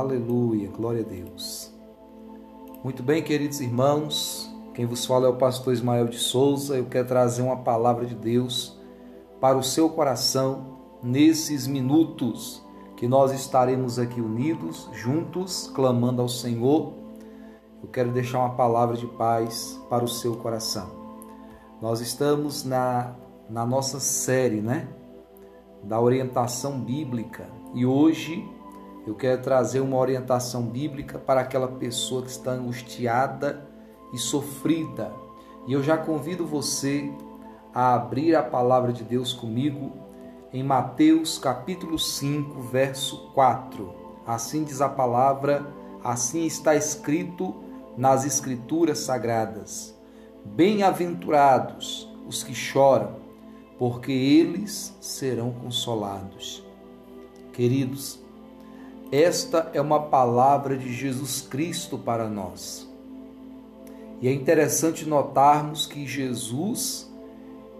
Aleluia, glória a Deus. Muito bem, queridos irmãos, quem vos fala é o pastor Ismael de Souza. Eu quero trazer uma palavra de Deus para o seu coração nesses minutos que nós estaremos aqui unidos, juntos, clamando ao Senhor. Eu quero deixar uma palavra de paz para o seu coração. Nós estamos na, na nossa série, né? Da orientação bíblica. E hoje eu quero trazer uma orientação bíblica para aquela pessoa que está angustiada e sofrida. E eu já convido você a abrir a palavra de Deus comigo em Mateus capítulo 5, verso 4. Assim diz a palavra, assim está escrito nas escrituras sagradas: Bem-aventurados os que choram, porque eles serão consolados. Queridos, esta é uma palavra de Jesus Cristo para nós. E é interessante notarmos que Jesus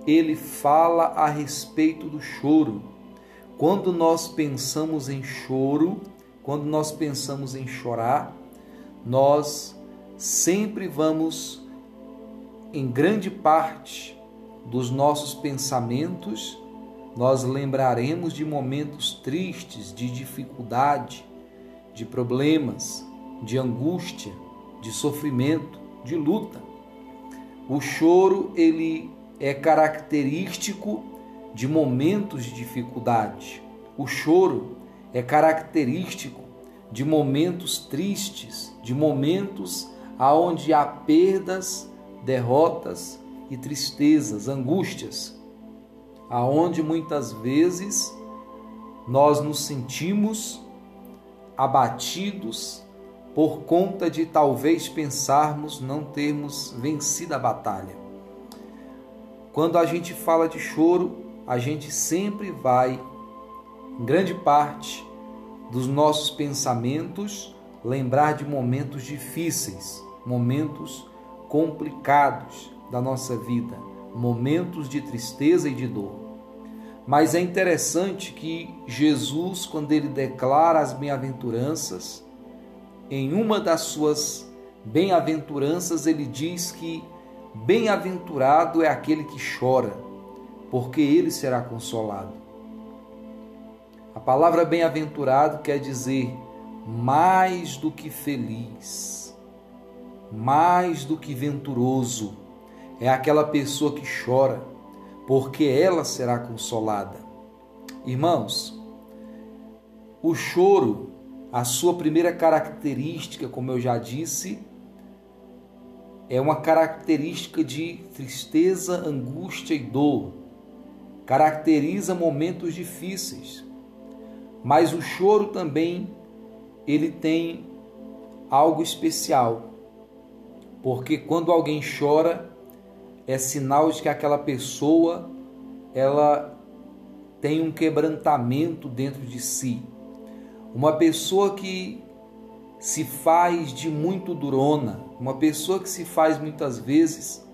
ele fala a respeito do choro. Quando nós pensamos em choro, quando nós pensamos em chorar, nós sempre vamos em grande parte dos nossos pensamentos nós lembraremos de momentos tristes, de dificuldade, de problemas, de angústia, de sofrimento, de luta. O choro ele é característico de momentos de dificuldade. O choro é característico de momentos tristes, de momentos aonde há perdas, derrotas e tristezas, angústias aonde muitas vezes nós nos sentimos abatidos por conta de talvez pensarmos não termos vencido a batalha. Quando a gente fala de choro, a gente sempre vai, em grande parte dos nossos pensamentos, lembrar de momentos difíceis, momentos complicados da nossa vida, momentos de tristeza e de dor. Mas é interessante que Jesus, quando ele declara as bem-aventuranças, em uma das suas bem-aventuranças, ele diz que bem-aventurado é aquele que chora, porque ele será consolado. A palavra bem-aventurado quer dizer mais do que feliz, mais do que venturoso. É aquela pessoa que chora, porque ela será consolada. Irmãos, o choro, a sua primeira característica, como eu já disse, é uma característica de tristeza, angústia e dor. Caracteriza momentos difíceis. Mas o choro também ele tem algo especial. Porque quando alguém chora, é sinal de que aquela pessoa ela tem um quebrantamento dentro de si. Uma pessoa que se faz de muito durona, uma pessoa que se faz muitas vezes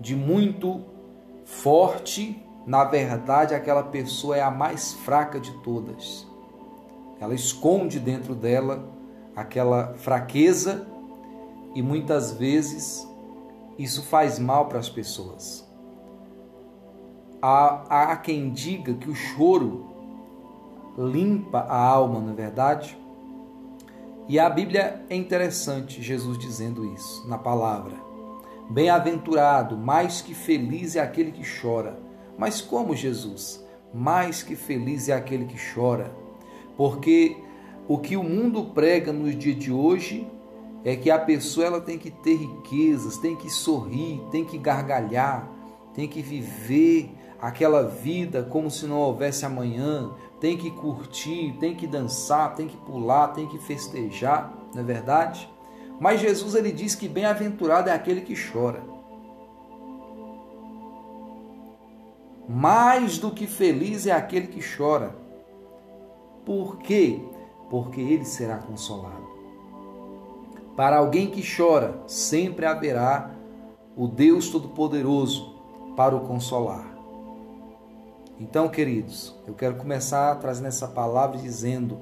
de muito forte, na verdade aquela pessoa é a mais fraca de todas. Ela esconde dentro dela aquela fraqueza e muitas vezes isso faz mal para as pessoas. Há, há quem diga que o choro limpa a alma, não é verdade? E a Bíblia é interessante, Jesus dizendo isso na palavra. Bem-aventurado, mais que feliz é aquele que chora. Mas como Jesus? Mais que feliz é aquele que chora. Porque o que o mundo prega nos dias de hoje é que a pessoa ela tem que ter riquezas, tem que sorrir, tem que gargalhar, tem que viver aquela vida como se não houvesse amanhã, tem que curtir, tem que dançar, tem que pular, tem que festejar, não é verdade? Mas Jesus ele diz que bem-aventurado é aquele que chora. Mais do que feliz é aquele que chora. Por quê? Porque ele será consolado. Para alguém que chora, sempre haverá o Deus Todo-Poderoso para o consolar. Então, queridos, eu quero começar trazendo essa palavra dizendo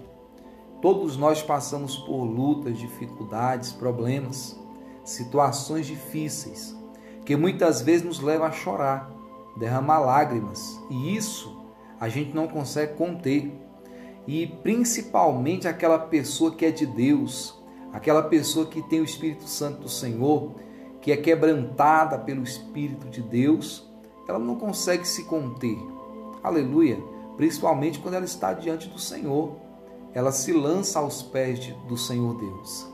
Todos nós passamos por lutas, dificuldades, problemas, situações difíceis, que muitas vezes nos levam a chorar, derramar lágrimas, e isso a gente não consegue conter. E principalmente aquela pessoa que é de Deus, aquela pessoa que tem o Espírito Santo do Senhor, que é quebrantada pelo Espírito de Deus, ela não consegue se conter. Aleluia! Principalmente quando ela está diante do Senhor. Ela se lança aos pés de, do Senhor Deus.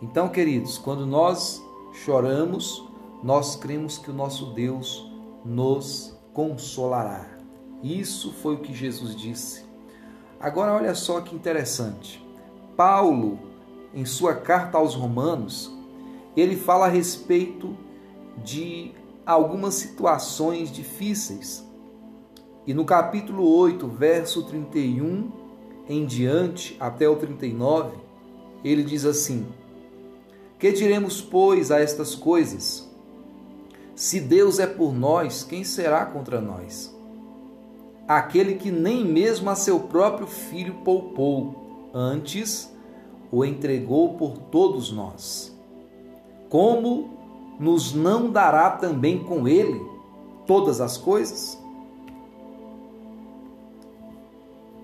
Então, queridos, quando nós choramos, nós cremos que o nosso Deus nos consolará. Isso foi o que Jesus disse. Agora, olha só que interessante. Paulo, em sua carta aos Romanos, ele fala a respeito de algumas situações difíceis. E no capítulo 8, verso 31 em diante, até o 39, ele diz assim: Que diremos, pois, a estas coisas? Se Deus é por nós, quem será contra nós? Aquele que nem mesmo a seu próprio filho poupou, antes o entregou por todos nós. Como nos não dará também com ele todas as coisas?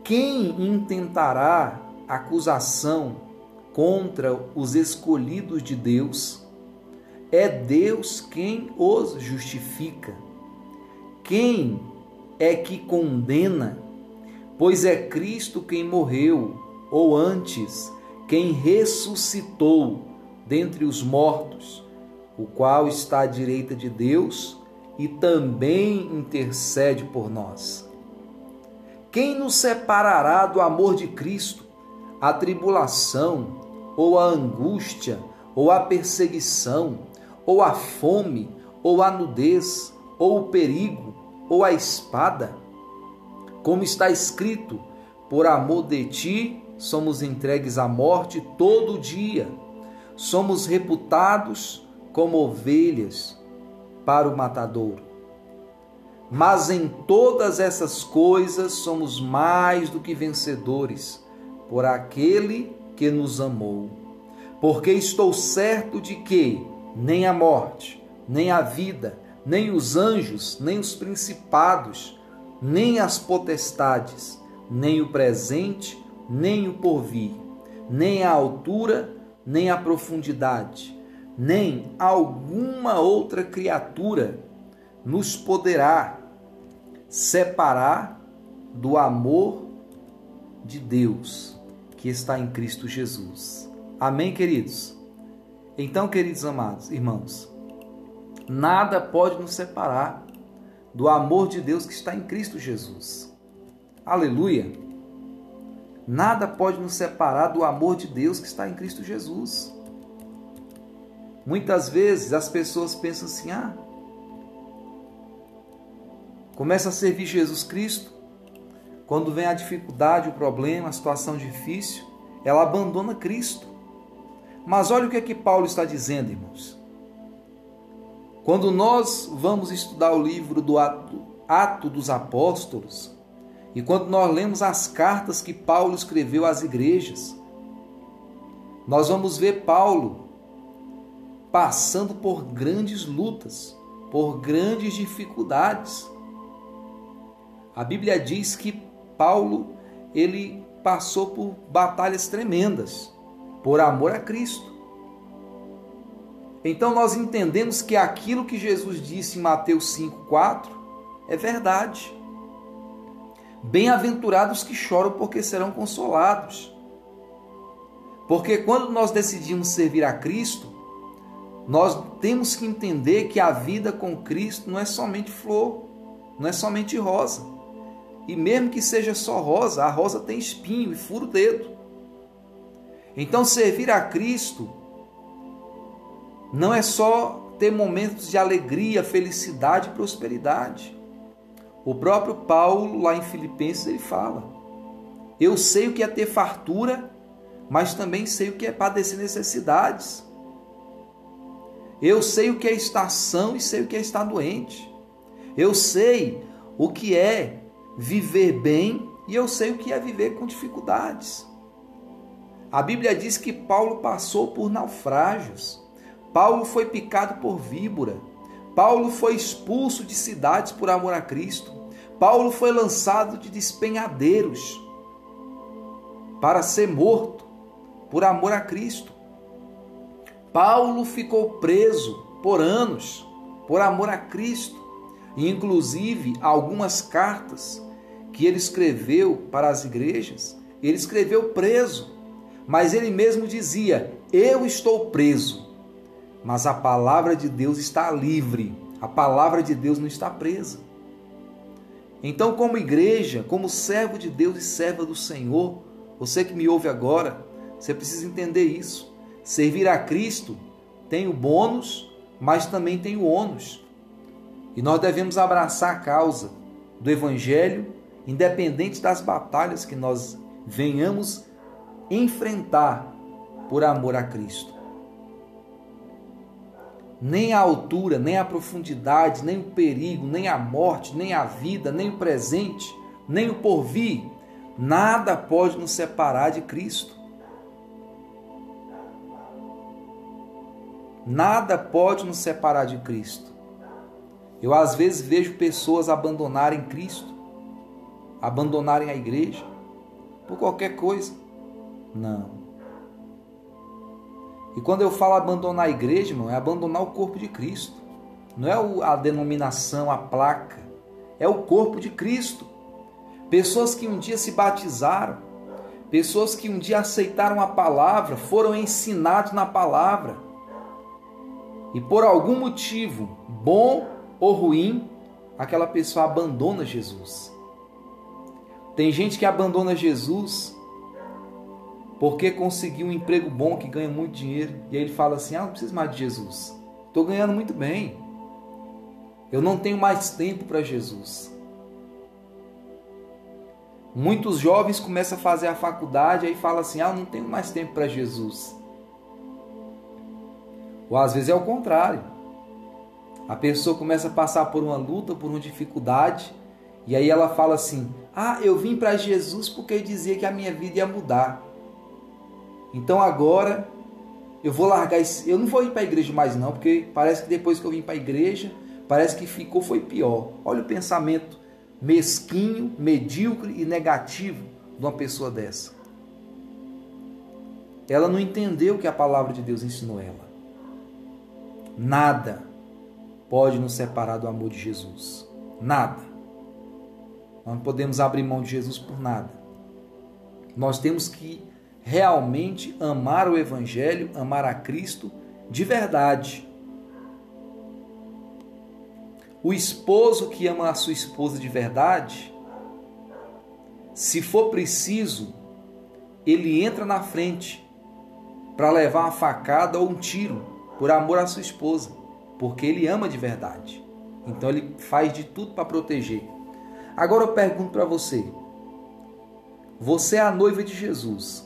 Quem intentará acusação contra os escolhidos de Deus? É Deus quem os justifica. Quem é que condena? Pois é Cristo quem morreu, ou antes, quem ressuscitou dentre os mortos, o qual está à direita de Deus e também intercede por nós. Quem nos separará do amor de Cristo? A tribulação, ou a angústia, ou a perseguição, ou a fome, ou a nudez, ou o perigo, ou a espada? Como está escrito: por amor de ti somos entregues à morte todo dia, somos reputados como ovelhas para o matadouro. Mas em todas essas coisas somos mais do que vencedores por aquele que nos amou. Porque estou certo de que nem a morte, nem a vida, nem os anjos, nem os principados, nem as potestades, nem o presente, nem o porvir, nem a altura, nem a profundidade, nem alguma outra criatura nos poderá separar do amor de Deus que está em Cristo Jesus. Amém, queridos? Então, queridos amados irmãos, nada pode nos separar do amor de Deus que está em Cristo Jesus. Aleluia! Nada pode nos separar do amor de Deus que está em Cristo Jesus. Muitas vezes as pessoas pensam assim: ah, começa a servir Jesus Cristo, quando vem a dificuldade, o problema, a situação difícil, ela abandona Cristo. Mas olha o que é que Paulo está dizendo, irmãos. Quando nós vamos estudar o livro do Ato, Ato dos Apóstolos, e quando nós lemos as cartas que Paulo escreveu às igrejas, nós vamos ver Paulo passando por grandes lutas, por grandes dificuldades. A Bíblia diz que Paulo ele passou por batalhas tremendas por amor a Cristo. Então nós entendemos que aquilo que Jesus disse em Mateus 5:4 é verdade. Bem-aventurados que choram, porque serão consolados. Porque quando nós decidimos servir a Cristo, nós temos que entender que a vida com Cristo não é somente flor, não é somente rosa. E mesmo que seja só rosa, a rosa tem espinho e fura o dedo. Então, servir a Cristo não é só ter momentos de alegria, felicidade e prosperidade. O próprio Paulo, lá em Filipenses, ele fala: Eu sei o que é ter fartura, mas também sei o que é padecer necessidades. Eu sei o que é estar são e sei o que é estar doente. Eu sei o que é viver bem e eu sei o que é viver com dificuldades. A Bíblia diz que Paulo passou por naufrágios. Paulo foi picado por víbora. Paulo foi expulso de cidades por amor a Cristo. Paulo foi lançado de despenhadeiros para ser morto por amor a Cristo. Paulo ficou preso por anos por amor a Cristo. E, inclusive, algumas cartas que ele escreveu para as igrejas, ele escreveu preso. Mas ele mesmo dizia: Eu estou preso, mas a palavra de Deus está livre. A palavra de Deus não está presa. Então, como igreja, como servo de Deus e serva do Senhor, você que me ouve agora, você precisa entender isso. Servir a Cristo tem o bônus, mas também tem o ônus. E nós devemos abraçar a causa do Evangelho, independente das batalhas que nós venhamos enfrentar por amor a Cristo. Nem a altura, nem a profundidade, nem o perigo, nem a morte, nem a vida, nem o presente, nem o porvir, nada pode nos separar de Cristo. Nada pode nos separar de Cristo. Eu às vezes vejo pessoas abandonarem Cristo, abandonarem a igreja por qualquer coisa. Não. E quando eu falo abandonar a igreja, irmão, é abandonar o corpo de Cristo. Não é a denominação, a placa. É o corpo de Cristo. Pessoas que um dia se batizaram, pessoas que um dia aceitaram a palavra, foram ensinados na palavra. E por algum motivo, bom ou ruim, aquela pessoa abandona Jesus. Tem gente que abandona Jesus porque conseguiu um emprego bom que ganha muito dinheiro. E aí ele fala assim: Ah, não preciso mais de Jesus. Estou ganhando muito bem. Eu não tenho mais tempo para Jesus. Muitos jovens começam a fazer a faculdade e aí falam assim: Ah, não tenho mais tempo para Jesus. Ou às vezes é o contrário. A pessoa começa a passar por uma luta, por uma dificuldade, e aí ela fala assim: Ah, eu vim para Jesus porque dizia que a minha vida ia mudar. Então agora eu vou largar isso. Eu não vou ir para a igreja mais não, porque parece que depois que eu vim para a igreja, parece que ficou foi pior. Olha o pensamento mesquinho, medíocre e negativo de uma pessoa dessa. Ela não entendeu o que a palavra de Deus ensinou ela. Nada pode nos separar do amor de Jesus. Nada. Nós não podemos abrir mão de Jesus por nada. Nós temos que realmente amar o Evangelho, amar a Cristo de verdade. O esposo que ama a sua esposa de verdade, se for preciso, ele entra na frente para levar uma facada ou um tiro por amor à sua esposa porque ele ama de verdade. Então ele faz de tudo para proteger. Agora eu pergunto para você: você é a noiva de Jesus.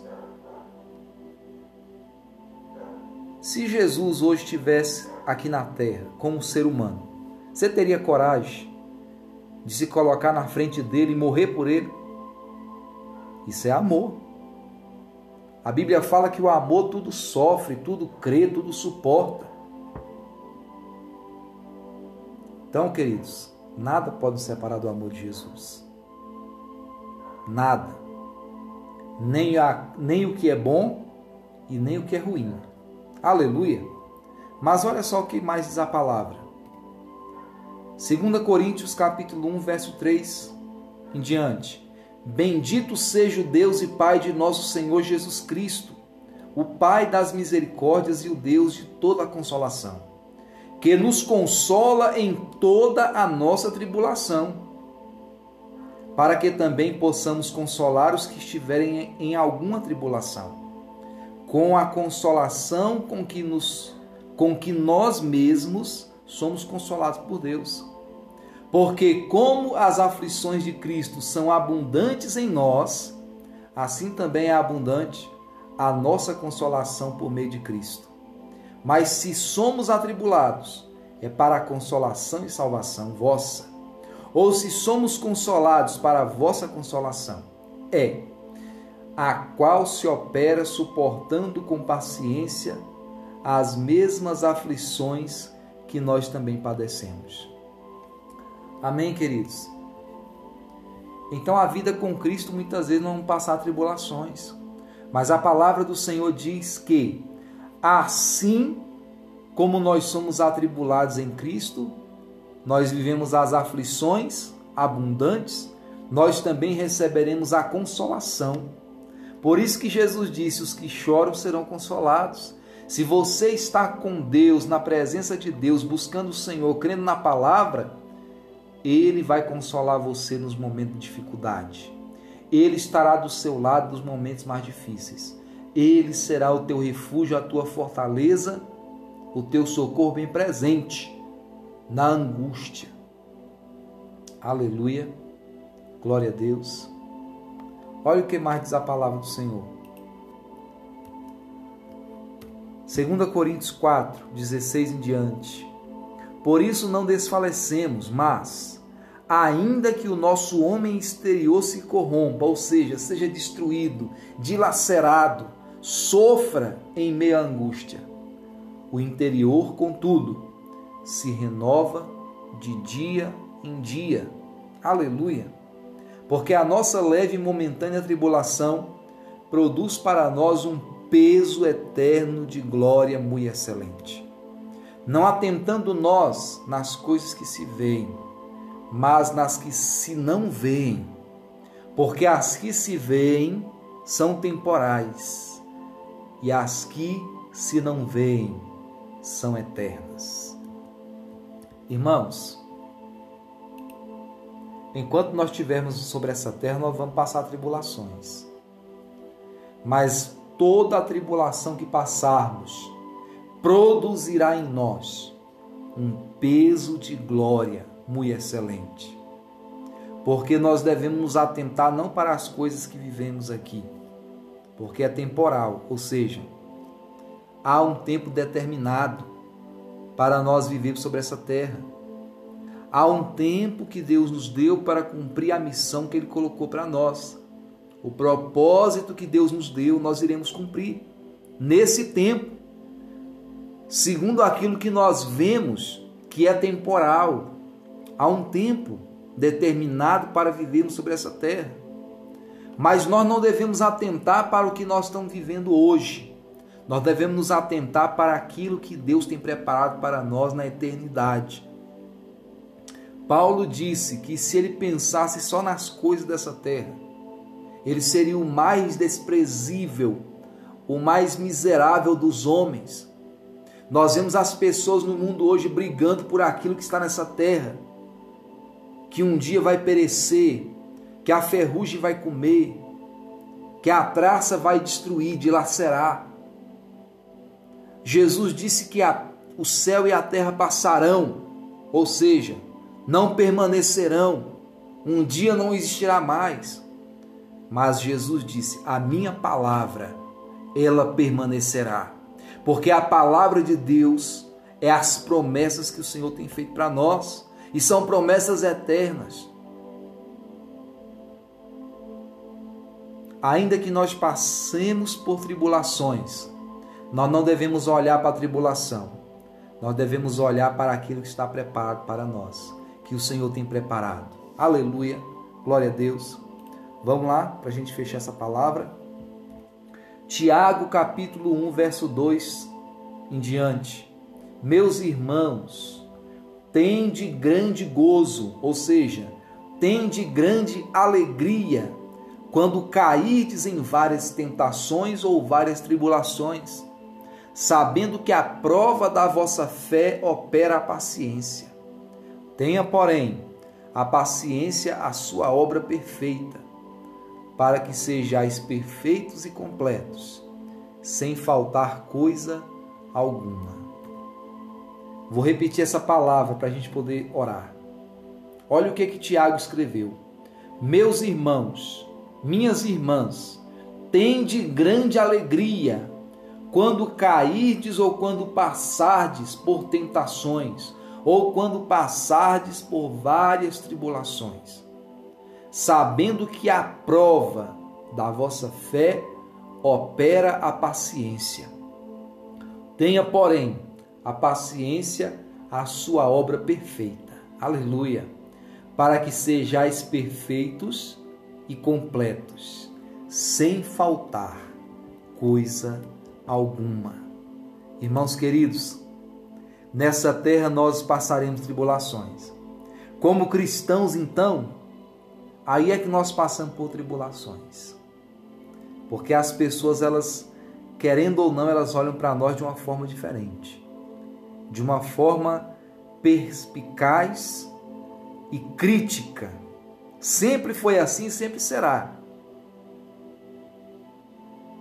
Se Jesus hoje estivesse aqui na terra como ser humano, você teria coragem de se colocar na frente dele e morrer por ele? Isso é amor. A Bíblia fala que o amor tudo sofre, tudo crê, tudo suporta. Então, queridos, nada pode nos separar do amor de Jesus. Nada. Nem, a, nem o que é bom e nem o que é ruim. Aleluia. Mas olha só o que mais diz a palavra. 2 Coríntios capítulo 1, verso 3 em diante. Bendito seja o Deus e Pai de nosso Senhor Jesus Cristo, o Pai das misericórdias e o Deus de toda a consolação que nos consola em toda a nossa tribulação, para que também possamos consolar os que estiverem em alguma tribulação, com a consolação com que nos com que nós mesmos somos consolados por Deus. Porque como as aflições de Cristo são abundantes em nós, assim também é abundante a nossa consolação por meio de Cristo. Mas se somos atribulados, é para a consolação e salvação vossa. Ou se somos consolados para a vossa consolação, é a qual se opera suportando com paciência as mesmas aflições que nós também padecemos. Amém, queridos? Então a vida com Cristo muitas vezes não passar tribulações. Mas a palavra do Senhor diz que assim como nós somos atribulados em Cristo, nós vivemos as aflições abundantes, nós também receberemos a consolação. Por isso que Jesus disse: os que choram serão consolados. Se você está com Deus, na presença de Deus, buscando o Senhor, crendo na palavra, Ele vai consolar você nos momentos de dificuldade. Ele estará do seu lado nos momentos mais difíceis. Ele será o teu refúgio, a tua fortaleza, o teu socorro bem presente na angústia. Aleluia. Glória a Deus. Olha o que mais diz a palavra do Senhor. 2 Coríntios 4, 16 em diante. Por isso não desfalecemos, mas, ainda que o nosso homem exterior se corrompa, ou seja, seja destruído, dilacerado, sofra em meio à angústia, o interior, contudo, se renova de dia em dia. Aleluia! Porque a nossa leve e momentânea tribulação produz para nós um peso eterno de glória muito excelente. Não atentando nós nas coisas que se veem, mas nas que se não veem. Porque as que se veem são temporais, e as que se não veem são eternas. Irmãos, enquanto nós estivermos sobre essa terra, nós vamos passar tribulações. Mas toda a tribulação que passarmos produzirá em nós um peso de glória muito excelente. Porque nós devemos nos atentar não para as coisas que vivemos aqui, porque é temporal, ou seja, há um tempo determinado para nós vivermos sobre essa terra. Há um tempo que Deus nos deu para cumprir a missão que Ele colocou para nós. O propósito que Deus nos deu, nós iremos cumprir nesse tempo, segundo aquilo que nós vemos que é temporal. Há um tempo determinado para vivermos sobre essa terra. Mas nós não devemos atentar para o que nós estamos vivendo hoje. Nós devemos nos atentar para aquilo que Deus tem preparado para nós na eternidade. Paulo disse que se ele pensasse só nas coisas dessa terra, ele seria o mais desprezível, o mais miserável dos homens. Nós vemos as pessoas no mundo hoje brigando por aquilo que está nessa terra, que um dia vai perecer, que a ferrugem vai comer, que a traça vai destruir, dilacerar. Jesus disse que a, o céu e a terra passarão, ou seja, não permanecerão, um dia não existirá mais. Mas Jesus disse: A minha palavra, ela permanecerá. Porque a palavra de Deus é as promessas que o Senhor tem feito para nós, e são promessas eternas. Ainda que nós passemos por tribulações, nós não devemos olhar para a tribulação, nós devemos olhar para aquilo que está preparado para nós, que o Senhor tem preparado. Aleluia, glória a Deus. Vamos lá para a gente fechar essa palavra. Tiago capítulo 1, verso 2 em diante. Meus irmãos, tende grande gozo, ou seja, tende grande alegria quando cairdes em várias tentações ou várias tribulações sabendo que a prova da vossa fé opera a paciência. Tenha, porém, a paciência a sua obra perfeita, para que sejais perfeitos e completos, sem faltar coisa alguma. Vou repetir essa palavra para a gente poder orar. Olha o que que Tiago escreveu. Meus irmãos, minhas irmãs, tende grande alegria quando cairdes ou quando passardes por tentações, ou quando passardes por várias tribulações, sabendo que a prova da vossa fé opera a paciência. Tenha, porém, a paciência a sua obra perfeita. Aleluia! Para que sejais perfeitos e completos, sem faltar coisa alguma. Irmãos queridos, nessa terra nós passaremos tribulações. Como cristãos, então, aí é que nós passamos por tribulações. Porque as pessoas, elas, querendo ou não, elas olham para nós de uma forma diferente. De uma forma perspicaz e crítica. Sempre foi assim e sempre será.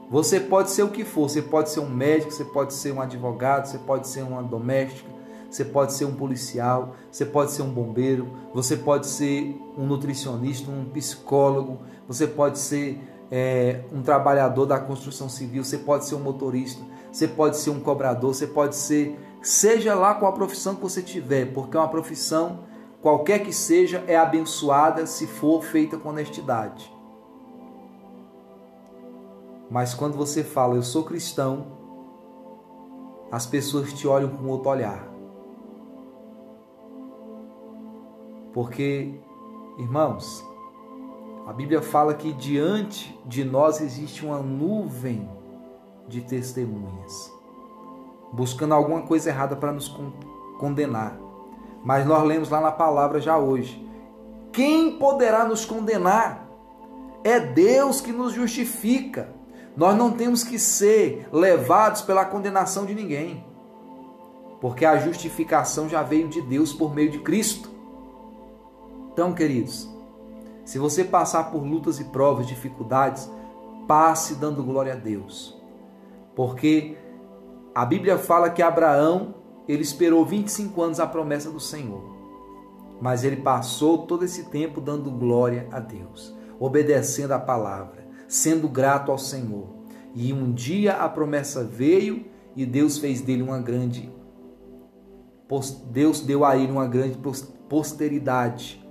Você pode ser o que for, você pode ser um médico, você pode ser um advogado, você pode ser uma doméstica, você pode ser um policial, você pode ser um bombeiro, você pode ser um nutricionista, um psicólogo, você pode ser é, um trabalhador da construção civil, você pode ser um motorista, você pode ser um cobrador, você pode ser seja lá qual a profissão que você tiver, porque uma profissão, qualquer que seja, é abençoada se for feita com honestidade. Mas quando você fala, eu sou cristão, as pessoas te olham com outro olhar. Porque, irmãos, a Bíblia fala que diante de nós existe uma nuvem de testemunhas buscando alguma coisa errada para nos condenar. Mas nós lemos lá na palavra já hoje: quem poderá nos condenar? É Deus que nos justifica. Nós não temos que ser levados pela condenação de ninguém, porque a justificação já veio de Deus por meio de Cristo. Então, queridos, se você passar por lutas e provas, dificuldades, passe dando glória a Deus, porque a Bíblia fala que Abraão, ele esperou 25 anos a promessa do Senhor. Mas ele passou todo esse tempo dando glória a Deus, obedecendo a palavra, sendo grato ao Senhor. E um dia a promessa veio e Deus fez dele uma grande Deus deu a ele uma grande posteridade.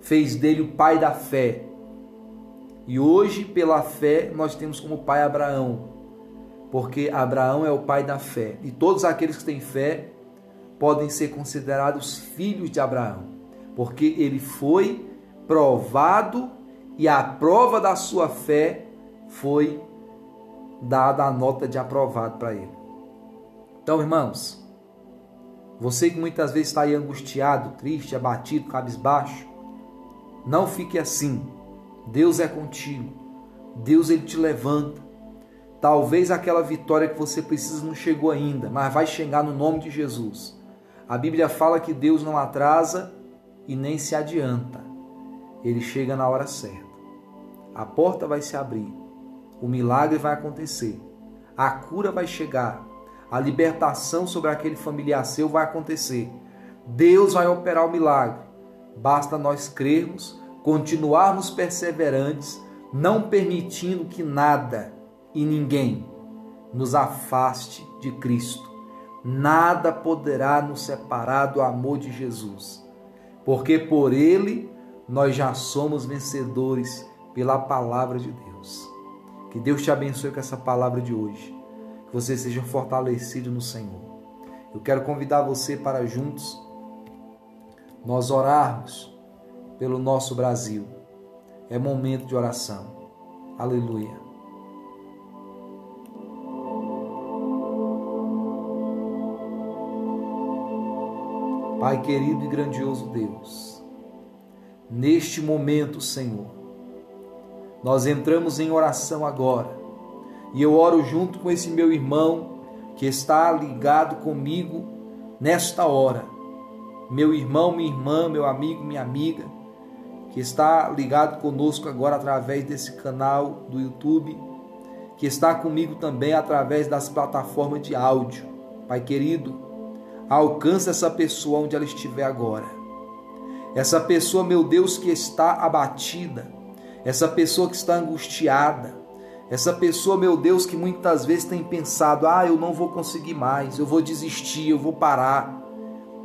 Fez dele o pai da fé. E hoje, pela fé, nós temos como pai Abraão, porque Abraão é o pai da fé, e todos aqueles que têm fé podem ser considerados filhos de Abraão, porque ele foi provado e a prova da sua fé foi dada a nota de aprovado para ele. Então, irmãos, você que muitas vezes está aí angustiado, triste, abatido, cabisbaixo, não fique assim. Deus é contigo. Deus ele te levanta. Talvez aquela vitória que você precisa não chegou ainda, mas vai chegar no nome de Jesus. A Bíblia fala que Deus não atrasa e nem se adianta. Ele chega na hora certa. A porta vai se abrir. O milagre vai acontecer. A cura vai chegar. A libertação sobre aquele familiar seu vai acontecer. Deus vai operar o milagre. Basta nós crermos, continuarmos perseverantes, não permitindo que nada e ninguém nos afaste de Cristo. Nada poderá nos separar do amor de Jesus, porque por Ele nós já somos vencedores pela palavra de Deus. Que Deus te abençoe com essa palavra de hoje, que você seja fortalecido no Senhor. Eu quero convidar você para juntos nós orarmos pelo nosso Brasil. É momento de oração. Aleluia. Pai querido e grandioso Deus, neste momento, Senhor, nós entramos em oração agora e eu oro junto com esse meu irmão que está ligado comigo nesta hora. Meu irmão, minha irmã, meu amigo, minha amiga, que está ligado conosco agora através desse canal do YouTube, que está comigo também através das plataformas de áudio. Pai querido, Alcança essa pessoa onde ela estiver agora. Essa pessoa, meu Deus, que está abatida, essa pessoa que está angustiada, essa pessoa, meu Deus, que muitas vezes tem pensado: ah, eu não vou conseguir mais, eu vou desistir, eu vou parar.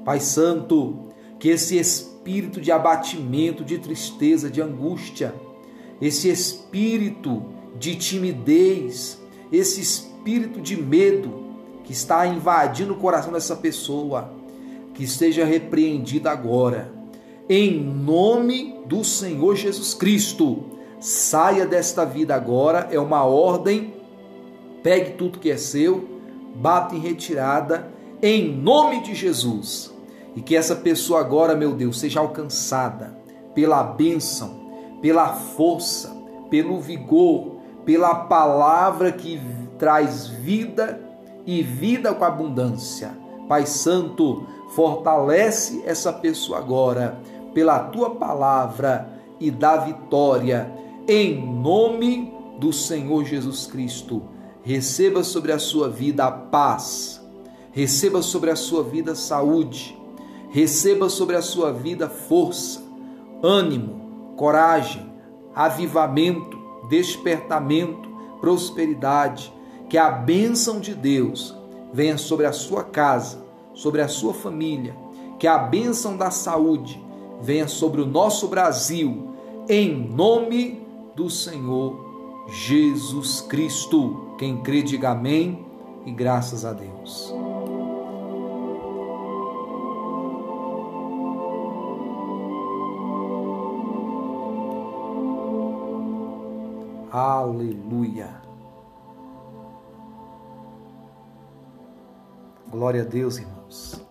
Pai Santo, que esse espírito de abatimento, de tristeza, de angústia, esse espírito de timidez, esse espírito de medo que está invadindo o coração dessa pessoa, que esteja repreendido agora. Em nome do Senhor Jesus Cristo, saia desta vida agora, é uma ordem. Pegue tudo que é seu, bata em retirada, em nome de Jesus. E que essa pessoa agora, meu Deus, seja alcançada pela bênção, pela força, pelo vigor, pela palavra que traz vida e vida com abundância. Pai Santo, fortalece essa pessoa agora pela tua palavra e dá vitória em nome do Senhor Jesus Cristo. Receba sobre a sua vida a paz, receba sobre a sua vida saúde, receba sobre a sua vida força, ânimo, coragem, avivamento, despertamento, prosperidade. Que a bênção de Deus venha sobre a sua casa, sobre a sua família, que a bênção da saúde venha sobre o nosso Brasil, em nome do Senhor Jesus Cristo. Quem crê, diga amém e graças a Deus. Aleluia. Glória a Deus, irmãos.